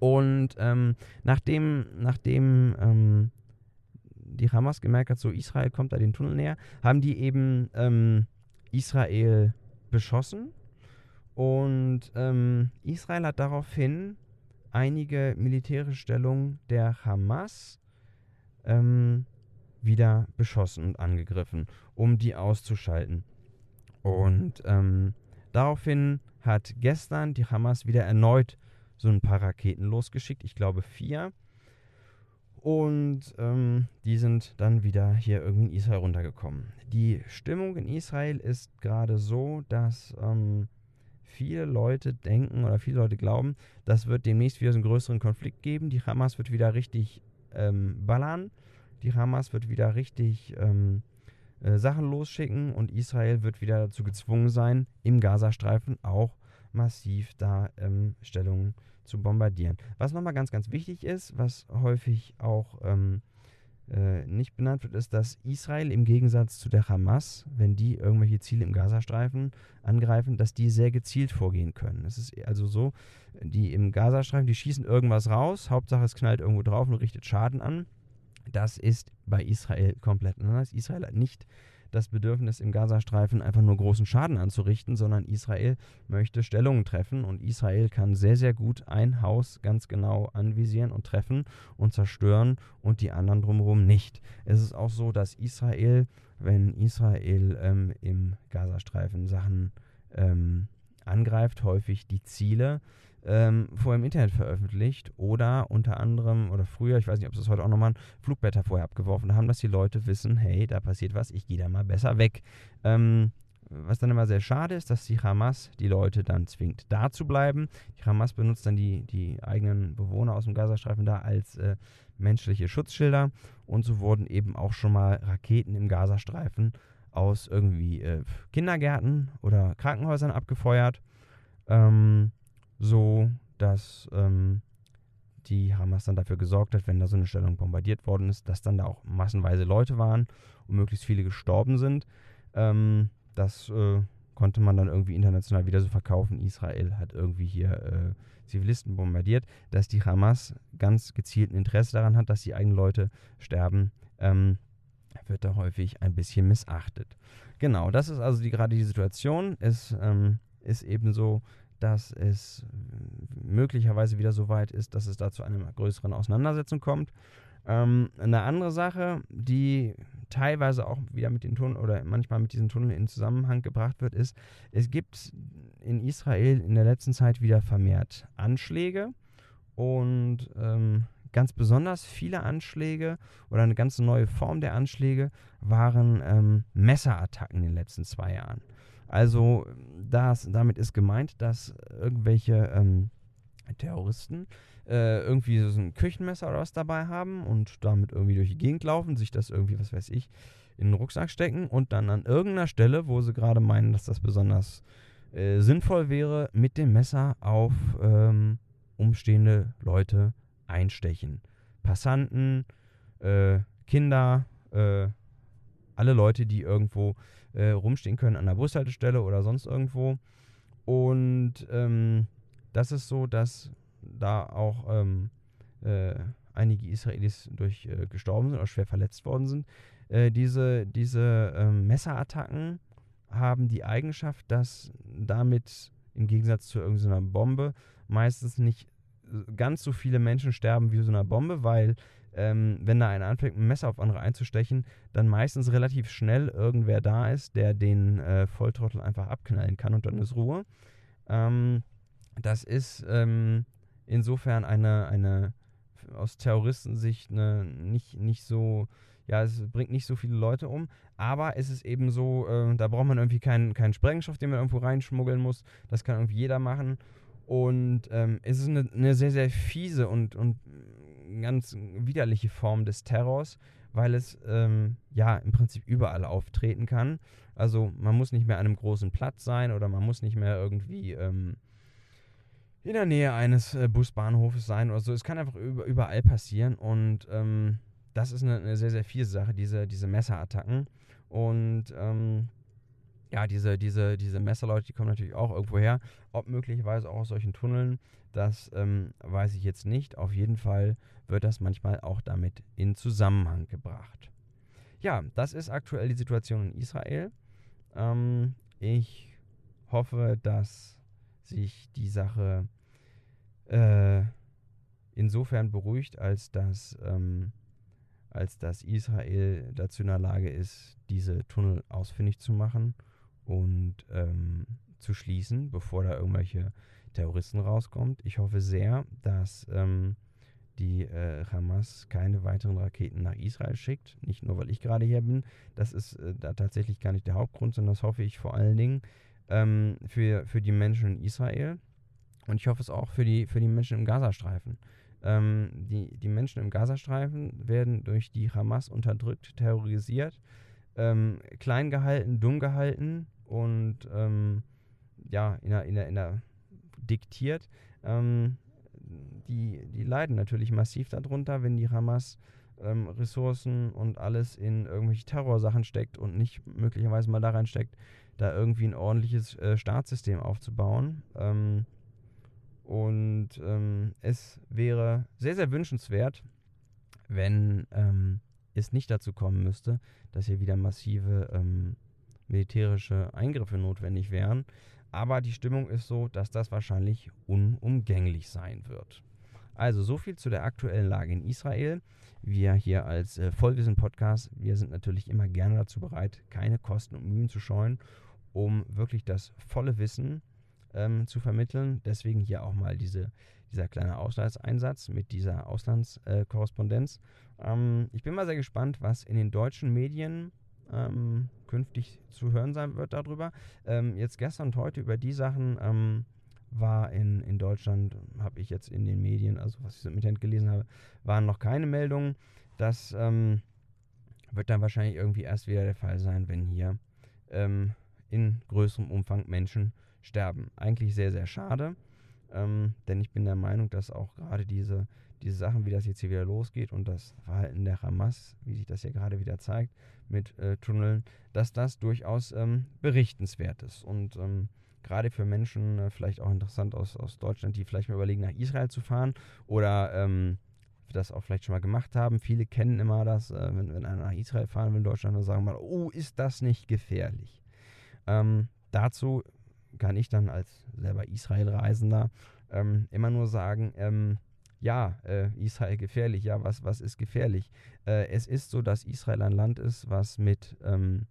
Und ähm, nachdem, nachdem ähm, die Hamas gemerkt hat, so Israel kommt da den Tunnel näher, haben die eben ähm, Israel beschossen. Und ähm, Israel hat daraufhin einige militärische Stellungen der Hamas ähm, wieder beschossen und angegriffen, um die auszuschalten. Und ähm, daraufhin hat gestern die Hamas wieder erneut so ein paar Raketen losgeschickt, ich glaube vier. Und ähm, die sind dann wieder hier irgendwie in Israel runtergekommen. Die Stimmung in Israel ist gerade so, dass ähm, viele Leute denken oder viele Leute glauben, das wird demnächst wieder so einen größeren Konflikt geben. Die Hamas wird wieder richtig ähm, ballern. Die Hamas wird wieder richtig ähm, äh, Sachen losschicken und Israel wird wieder dazu gezwungen sein, im Gazastreifen auch massiv da ähm, Stellungen zu bombardieren. Was nochmal ganz, ganz wichtig ist, was häufig auch ähm, äh, nicht benannt wird, ist, dass Israel im Gegensatz zu der Hamas, wenn die irgendwelche Ziele im Gazastreifen angreifen, dass die sehr gezielt vorgehen können. Es ist also so, die im Gazastreifen, die schießen irgendwas raus, Hauptsache es knallt irgendwo drauf und richtet Schaden an. Das ist bei Israel komplett anders. Israel hat nicht das Bedürfnis, im Gazastreifen einfach nur großen Schaden anzurichten, sondern Israel möchte Stellungen treffen und Israel kann sehr, sehr gut ein Haus ganz genau anvisieren und treffen und zerstören und die anderen drumherum nicht. Es ist auch so, dass Israel, wenn Israel ähm, im Gazastreifen Sachen ähm, angreift, häufig die Ziele ähm, vorher im Internet veröffentlicht oder unter anderem oder früher, ich weiß nicht, ob sie es heute auch nochmal, Flugblätter vorher abgeworfen haben, dass die Leute wissen, hey, da passiert was, ich gehe da mal besser weg. Ähm, was dann immer sehr schade ist, dass die Hamas die Leute dann zwingt, da zu bleiben. Die Hamas benutzt dann die, die eigenen Bewohner aus dem Gazastreifen da als äh, menschliche Schutzschilder. Und so wurden eben auch schon mal Raketen im Gazastreifen aus irgendwie äh, Kindergärten oder Krankenhäusern abgefeuert. Ähm, so dass ähm, die Hamas dann dafür gesorgt hat, wenn da so eine Stellung bombardiert worden ist, dass dann da auch massenweise Leute waren und möglichst viele gestorben sind. Ähm, das äh, konnte man dann irgendwie international wieder so verkaufen. Israel hat irgendwie hier äh, Zivilisten bombardiert, dass die Hamas ganz gezielt ein Interesse daran hat, dass die eigenen Leute sterben. Ähm, wird da häufig ein bisschen missachtet. Genau, das ist also die, gerade die Situation. Es ähm, ist eben so, dass es möglicherweise wieder so weit ist, dass es da zu einer größeren Auseinandersetzung kommt. Ähm, eine andere Sache, die teilweise auch wieder mit den Tunneln oder manchmal mit diesen Tunneln in Zusammenhang gebracht wird, ist, es gibt in Israel in der letzten Zeit wieder vermehrt Anschläge und ähm, ganz besonders viele Anschläge oder eine ganz neue Form der Anschläge waren ähm, Messerattacken in den letzten zwei Jahren. Also das, damit ist gemeint, dass irgendwelche ähm, Terroristen äh, irgendwie so ein Küchenmesser oder was dabei haben und damit irgendwie durch die Gegend laufen, sich das irgendwie, was weiß ich, in den Rucksack stecken und dann an irgendeiner Stelle, wo sie gerade meinen, dass das besonders äh, sinnvoll wäre, mit dem Messer auf ähm, umstehende Leute einstechen. Passanten, äh, Kinder, äh, alle Leute, die irgendwo äh, rumstehen können an der Bushaltestelle oder sonst irgendwo. Und ähm, das ist so, dass da auch ähm, äh, einige Israelis durch äh, gestorben sind oder schwer verletzt worden sind. Äh, diese diese ähm, Messerattacken haben die Eigenschaft, dass damit im Gegensatz zu irgendeiner Bombe meistens nicht ganz so viele Menschen sterben wie so einer Bombe, weil ähm, wenn da einer anfängt, ein Messer auf andere einzustechen, dann meistens relativ schnell irgendwer da ist, der den äh, Volltrottel einfach abknallen kann und dann ist Ruhe. Ähm, das ist ähm, insofern eine, eine aus Terroristensicht eine, nicht, nicht so, ja, es bringt nicht so viele Leute um, aber es ist eben so, äh, da braucht man irgendwie keinen, keinen Sprengstoff, den man irgendwo reinschmuggeln muss. Das kann irgendwie jeder machen. Und ähm, es ist eine, eine, sehr, sehr fiese und, und ganz widerliche Form des Terrors, weil es ähm, ja im Prinzip überall auftreten kann. Also man muss nicht mehr an einem großen Platz sein oder man muss nicht mehr irgendwie ähm, in der Nähe eines äh, Busbahnhofes sein oder so. Es kann einfach über, überall passieren und ähm, das ist eine, eine, sehr, sehr fiese Sache, diese, diese Messerattacken. Und ähm, ja, diese, diese, diese Messerleute, die kommen natürlich auch irgendwo her. Ob möglicherweise auch aus solchen Tunneln, das ähm, weiß ich jetzt nicht. Auf jeden Fall wird das manchmal auch damit in Zusammenhang gebracht. Ja, das ist aktuell die Situation in Israel. Ähm, ich hoffe, dass sich die Sache äh, insofern beruhigt, als dass, ähm, als dass Israel dazu in der Lage ist, diese Tunnel ausfindig zu machen und ähm, zu schließen, bevor da irgendwelche Terroristen rauskommt. Ich hoffe sehr, dass ähm, die äh, Hamas keine weiteren Raketen nach Israel schickt. Nicht nur, weil ich gerade hier bin. Das ist äh, da tatsächlich gar nicht der Hauptgrund, sondern das hoffe ich vor allen Dingen ähm, für, für die Menschen in Israel. Und ich hoffe es auch für die, für die Menschen im Gazastreifen. Ähm, die, die Menschen im Gazastreifen werden durch die Hamas unterdrückt, terrorisiert, ähm, klein gehalten, dumm gehalten und ähm, ja, in der, in der, in der diktiert. Ähm, die, die leiden natürlich massiv darunter, wenn die Hamas ähm, Ressourcen und alles in irgendwelche Terrorsachen steckt und nicht möglicherweise mal da reinsteckt, da irgendwie ein ordentliches äh, Staatssystem aufzubauen. Ähm, und ähm, es wäre sehr, sehr wünschenswert, wenn ähm, es nicht dazu kommen müsste, dass hier wieder massive ähm, militärische Eingriffe notwendig wären. Aber die Stimmung ist so, dass das wahrscheinlich unumgänglich sein wird. Also so viel zu der aktuellen Lage in Israel. Wir hier als äh, Vollwissen-Podcast, wir sind natürlich immer gerne dazu bereit, keine Kosten und Mühen zu scheuen, um wirklich das volle Wissen ähm, zu vermitteln. Deswegen hier auch mal diese, dieser kleine Auslandseinsatz mit dieser Auslandskorrespondenz. Äh, ähm, ich bin mal sehr gespannt, was in den deutschen Medien ähm, künftig zu hören sein wird darüber. Ähm, jetzt gestern und heute über die Sachen ähm, war in, in Deutschland, habe ich jetzt in den Medien, also was ich mit Hand gelesen habe, waren noch keine Meldungen. Das ähm, wird dann wahrscheinlich irgendwie erst wieder der Fall sein, wenn hier ähm, in größerem Umfang Menschen sterben. Eigentlich sehr, sehr schade, ähm, denn ich bin der Meinung, dass auch gerade diese, diese Sachen, wie das jetzt hier wieder losgeht und das Verhalten der Hamas, wie sich das hier gerade wieder zeigt mit äh, Tunneln, dass das durchaus ähm, berichtenswert ist. Und ähm, gerade für Menschen äh, vielleicht auch interessant aus, aus Deutschland, die vielleicht mal überlegen, nach Israel zu fahren oder ähm, das auch vielleicht schon mal gemacht haben. Viele kennen immer das, äh, wenn, wenn einer nach Israel fahren will in Deutschland, dann sagen mal, oh, ist das nicht gefährlich? Ähm, dazu kann ich dann als selber Israel-Reisender ähm, immer nur sagen, ähm, ja, äh, Israel gefährlich, ja, was, was ist gefährlich? Äh, es ist so, dass Israel ein Land ist, was mit, ähm,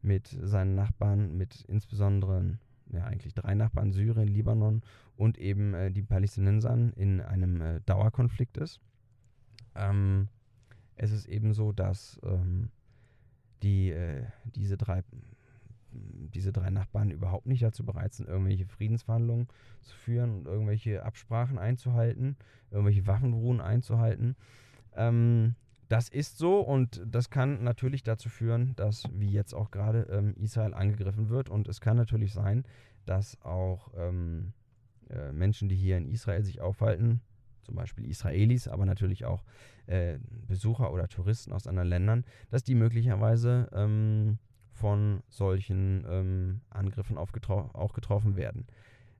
mit seinen Nachbarn, mit insbesondere ja, eigentlich drei Nachbarn, Syrien, Libanon und eben äh, die Palästinensern in einem äh, Dauerkonflikt ist. Ähm, es ist eben so, dass ähm, die, äh, diese drei diese drei Nachbarn überhaupt nicht dazu bereit sind, irgendwelche Friedensverhandlungen zu führen und irgendwelche Absprachen einzuhalten, irgendwelche Waffenruhen einzuhalten. Ähm, das ist so und das kann natürlich dazu führen, dass, wie jetzt auch gerade, ähm, Israel angegriffen wird. Und es kann natürlich sein, dass auch ähm, äh, Menschen, die hier in Israel sich aufhalten, zum Beispiel Israelis, aber natürlich auch äh, Besucher oder Touristen aus anderen Ländern, dass die möglicherweise ähm, von solchen ähm, Angriffen auch getroffen werden.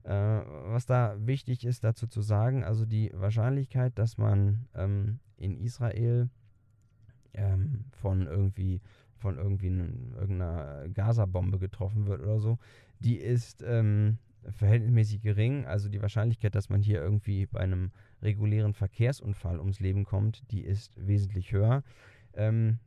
Äh, was da wichtig ist dazu zu sagen, also die Wahrscheinlichkeit, dass man ähm, in Israel ähm, von irgendwie von irgendwie irgendeiner Gaza-Bombe getroffen wird oder so, die ist ähm, verhältnismäßig gering. Also die Wahrscheinlichkeit, dass man hier irgendwie bei einem regulären Verkehrsunfall ums Leben kommt, die ist wesentlich höher. Ähm,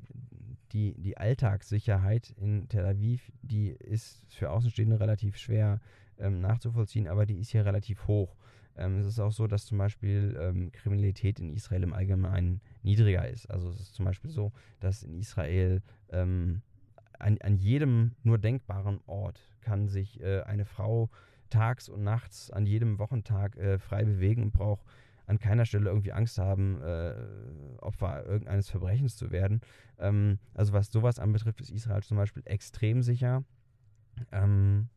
die, die Alltagssicherheit in Tel Aviv, die ist für Außenstehende relativ schwer ähm, nachzuvollziehen, aber die ist hier relativ hoch. Ähm, es ist auch so, dass zum Beispiel ähm, Kriminalität in Israel im Allgemeinen niedriger ist. Also es ist zum Beispiel so, dass in Israel ähm, an, an jedem nur denkbaren Ort kann sich äh, eine Frau tags und nachts an jedem Wochentag äh, frei bewegen und braucht an keiner Stelle irgendwie Angst haben, äh, Opfer irgendeines Verbrechens zu werden. Ähm, also was sowas anbetrifft, ist Israel zum Beispiel extrem sicher. Ähm,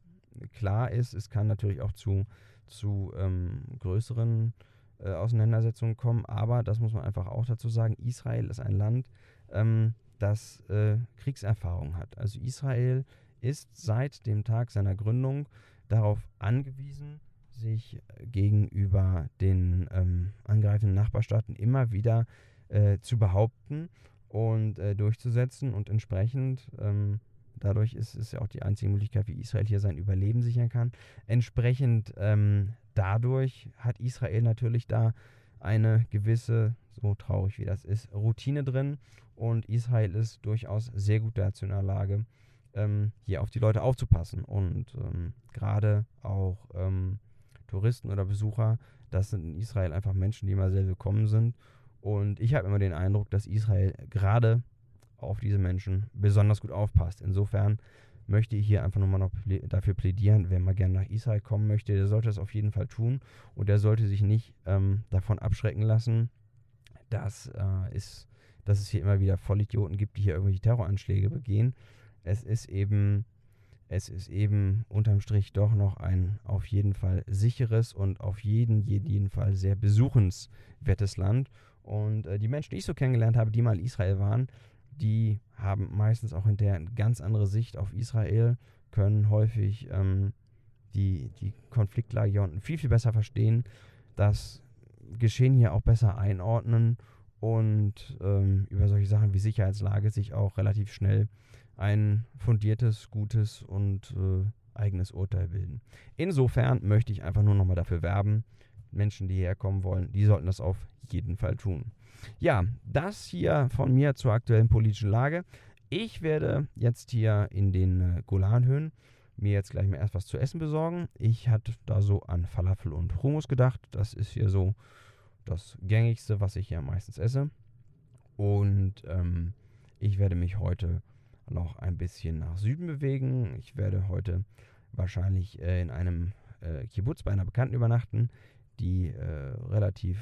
klar ist, es kann natürlich auch zu zu ähm, größeren äh, Auseinandersetzungen kommen. Aber, das muss man einfach auch dazu sagen, Israel ist ein Land, ähm, das äh, Kriegserfahrung hat. Also Israel ist seit dem Tag seiner Gründung darauf angewiesen, sich gegenüber den ähm, angreifenden Nachbarstaaten immer wieder äh, zu behaupten und äh, durchzusetzen und entsprechend ähm, Dadurch ist es ja auch die einzige Möglichkeit, wie Israel hier sein Überleben sichern kann. Entsprechend ähm, dadurch hat Israel natürlich da eine gewisse, so traurig wie das ist, Routine drin. Und Israel ist durchaus sehr gut dazu in der Lage, ähm, hier auf die Leute aufzupassen. Und ähm, gerade auch ähm, Touristen oder Besucher, das sind in Israel einfach Menschen, die immer sehr willkommen sind. Und ich habe immer den Eindruck, dass Israel gerade auf diese Menschen besonders gut aufpasst. Insofern möchte ich hier einfach nochmal noch dafür plädieren, wer mal gerne nach Israel kommen möchte, der sollte das auf jeden Fall tun und der sollte sich nicht ähm, davon abschrecken lassen, dass, äh, ist, dass es hier immer wieder Vollidioten gibt, die hier irgendwelche Terroranschläge begehen. Es ist eben, es ist eben unterm Strich doch noch ein auf jeden Fall sicheres und auf jeden, jeden Fall sehr besuchenswertes Land. Und äh, die Menschen, die ich so kennengelernt habe, die mal in Israel waren, die haben meistens auch hinterher eine ganz andere Sicht auf Israel, können häufig ähm, die, die Konfliktlage hier unten viel, viel besser verstehen, das Geschehen hier auch besser einordnen und ähm, über solche Sachen wie Sicherheitslage sich auch relativ schnell ein fundiertes, gutes und äh, eigenes Urteil bilden. Insofern möchte ich einfach nur nochmal dafür werben, Menschen, die hierher kommen wollen, die sollten das auf jeden Fall tun. Ja, das hier von mir zur aktuellen politischen Lage. Ich werde jetzt hier in den äh, Golanhöhen mir jetzt gleich mal erst was zu essen besorgen. Ich hatte da so an Falafel und Hummus gedacht. Das ist hier so das gängigste, was ich hier meistens esse. Und ähm, ich werde mich heute noch ein bisschen nach Süden bewegen. Ich werde heute wahrscheinlich äh, in einem äh, Kibbutz bei einer Bekannten übernachten, die äh, relativ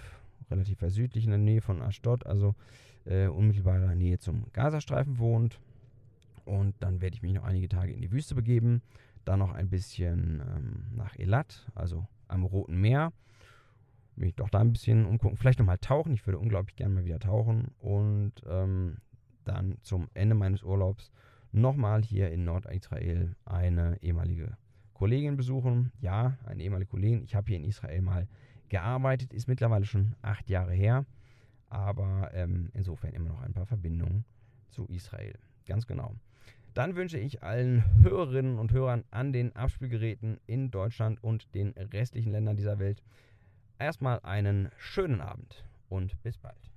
relativ südlich in der Nähe von Ashdod, also äh, unmittelbarer Nähe zum Gazastreifen wohnt. Und dann werde ich mich noch einige Tage in die Wüste begeben, dann noch ein bisschen ähm, nach Elat, also am Roten Meer. Mich doch da ein bisschen umgucken, vielleicht nochmal tauchen. Ich würde unglaublich gerne mal wieder tauchen. Und ähm, dann zum Ende meines Urlaubs nochmal hier in Nordisrael eine ehemalige Kollegin besuchen. Ja, eine ehemalige Kollegin. Ich habe hier in Israel mal gearbeitet, ist mittlerweile schon acht Jahre her, aber ähm, insofern immer noch ein paar Verbindungen zu Israel. Ganz genau. Dann wünsche ich allen Hörerinnen und Hörern an den Abspielgeräten in Deutschland und den restlichen Ländern dieser Welt erstmal einen schönen Abend und bis bald.